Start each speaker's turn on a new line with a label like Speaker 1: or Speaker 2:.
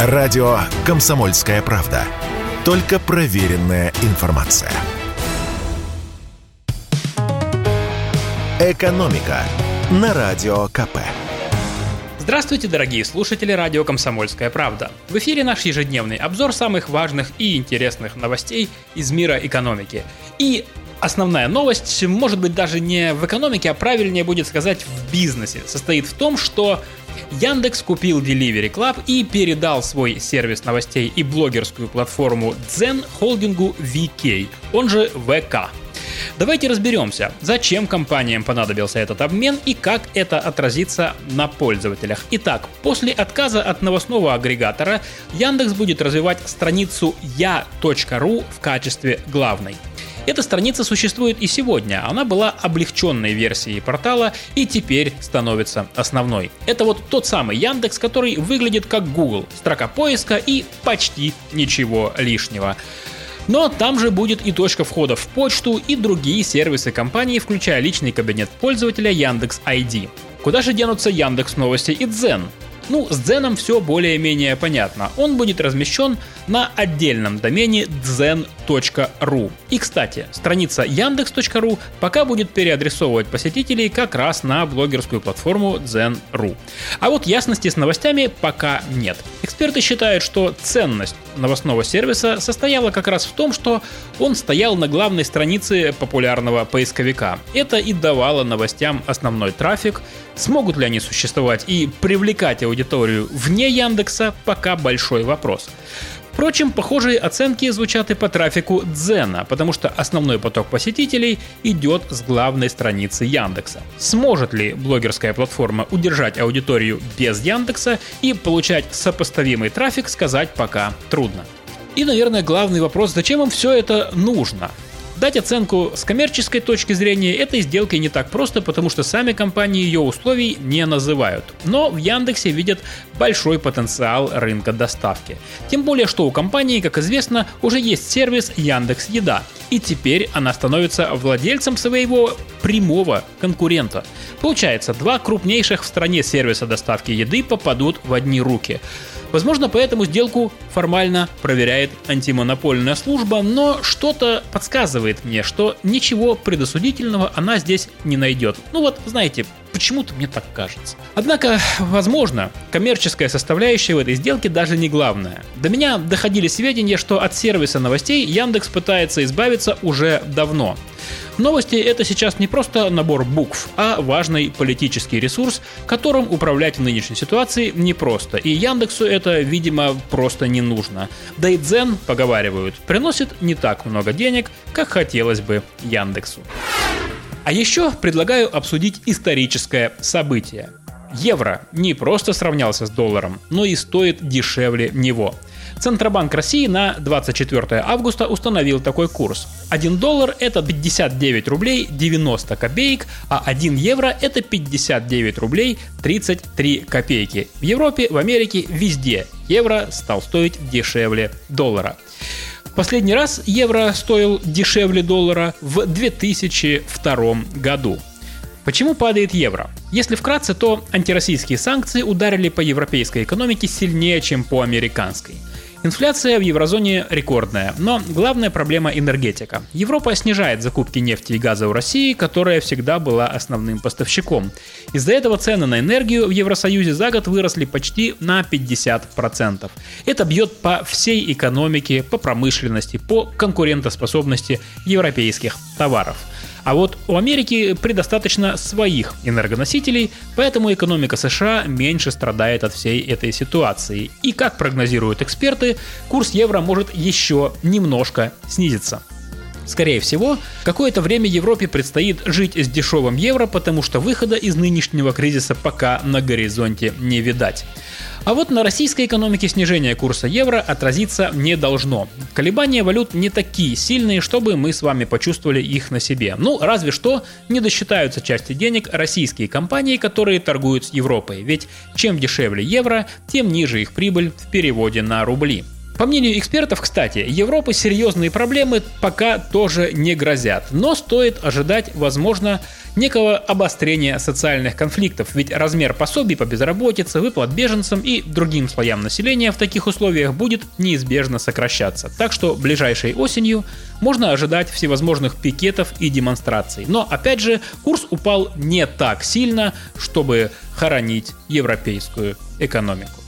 Speaker 1: Радио «Комсомольская правда». Только проверенная информация. «Экономика» на Радио КП.
Speaker 2: Здравствуйте, дорогие слушатели радио «Комсомольская правда». В эфире наш ежедневный обзор самых важных и интересных новостей из мира экономики. И основная новость, может быть даже не в экономике, а правильнее будет сказать в бизнесе, состоит в том, что Яндекс купил Delivery Club и передал свой сервис новостей и блогерскую платформу Zen холдингу VK, он же ВК. Давайте разберемся, зачем компаниям понадобился этот обмен и как это отразится на пользователях. Итак, после отказа от новостного агрегатора Яндекс будет развивать страницу я.ру в качестве главной. Эта страница существует и сегодня. Она была облегченной версией портала и теперь становится основной. Это вот тот самый Яндекс, который выглядит как Google. Строка поиска и почти ничего лишнего. Но там же будет и точка входа в почту и другие сервисы компании, включая личный кабинет пользователя Яндекс ID. Куда же денутся Яндекс Новости и Дзен? Ну, с Дзеном все более-менее понятно. Он будет размещен на отдельном домене zen.ru. И, кстати, страница yandex.ru пока будет переадресовывать посетителей как раз на блогерскую платформу Zen.ru. А вот ясности с новостями пока нет. Эксперты считают, что ценность новостного сервиса состояла как раз в том, что он стоял на главной странице популярного поисковика. Это и давало новостям основной трафик, Смогут ли они существовать и привлекать аудиторию вне Яндекса, пока большой вопрос. Впрочем, похожие оценки звучат и по трафику Дзена, потому что основной поток посетителей идет с главной страницы Яндекса. Сможет ли блогерская платформа удержать аудиторию без Яндекса и получать сопоставимый трафик, сказать пока трудно. И, наверное, главный вопрос, зачем им все это нужно? Дать оценку с коммерческой точки зрения этой сделкой не так просто, потому что сами компании ее условий не называют. Но в Яндексе видят большой потенциал рынка доставки. Тем более, что у компании, как известно, уже есть сервис Яндекс Еда. И теперь она становится владельцем своего прямого конкурента. Получается, два крупнейших в стране сервиса доставки еды попадут в одни руки. Возможно, поэтому сделку формально проверяет антимонопольная служба, но что-то подсказывает мне, что ничего предосудительного она здесь не найдет. Ну вот, знаете, Почему-то мне так кажется. Однако, возможно, коммерческая составляющая в этой сделке даже не главная. До меня доходили сведения, что от сервиса новостей Яндекс пытается избавиться уже давно. Новости это сейчас не просто набор букв, а важный политический ресурс, которым управлять в нынешней ситуации непросто. И Яндексу это, видимо, просто не нужно. Да и Дзен, поговаривают, приносит не так много денег, как хотелось бы Яндексу. А еще предлагаю обсудить историческое событие. Евро не просто сравнялся с долларом, но и стоит дешевле него. Центробанк России на 24 августа установил такой курс. 1 доллар это 59 рублей 90 копеек, а 1 евро это 59 рублей 33 копейки. В Европе, в Америке, везде евро стал стоить дешевле доллара. Последний раз евро стоил дешевле доллара в 2002 году. Почему падает евро? Если вкратце, то антироссийские санкции ударили по европейской экономике сильнее, чем по американской. Инфляция в еврозоне рекордная, но главная проблема энергетика. Европа снижает закупки нефти и газа у России, которая всегда была основным поставщиком. Из-за этого цены на энергию в Евросоюзе за год выросли почти на 50%. Это бьет по всей экономике, по промышленности, по конкурентоспособности европейских товаров. А вот у Америки предостаточно своих энергоносителей, поэтому экономика США меньше страдает от всей этой ситуации. И как прогнозируют эксперты, курс евро может еще немножко снизиться. Скорее всего, какое-то время Европе предстоит жить с дешевым евро, потому что выхода из нынешнего кризиса пока на горизонте не видать. А вот на российской экономике снижение курса евро отразиться не должно. Колебания валют не такие сильные, чтобы мы с вами почувствовали их на себе. Ну, разве что не досчитаются части денег российские компании, которые торгуют с Европой. Ведь чем дешевле евро, тем ниже их прибыль в переводе на рубли. По мнению экспертов, кстати, Европы серьезные проблемы пока тоже не грозят, но стоит ожидать, возможно, некого обострения социальных конфликтов, ведь размер пособий по безработице, выплат беженцам и другим слоям населения в таких условиях будет неизбежно сокращаться. Так что ближайшей осенью можно ожидать всевозможных пикетов и демонстраций. Но опять же, курс упал не так сильно, чтобы хоронить европейскую экономику.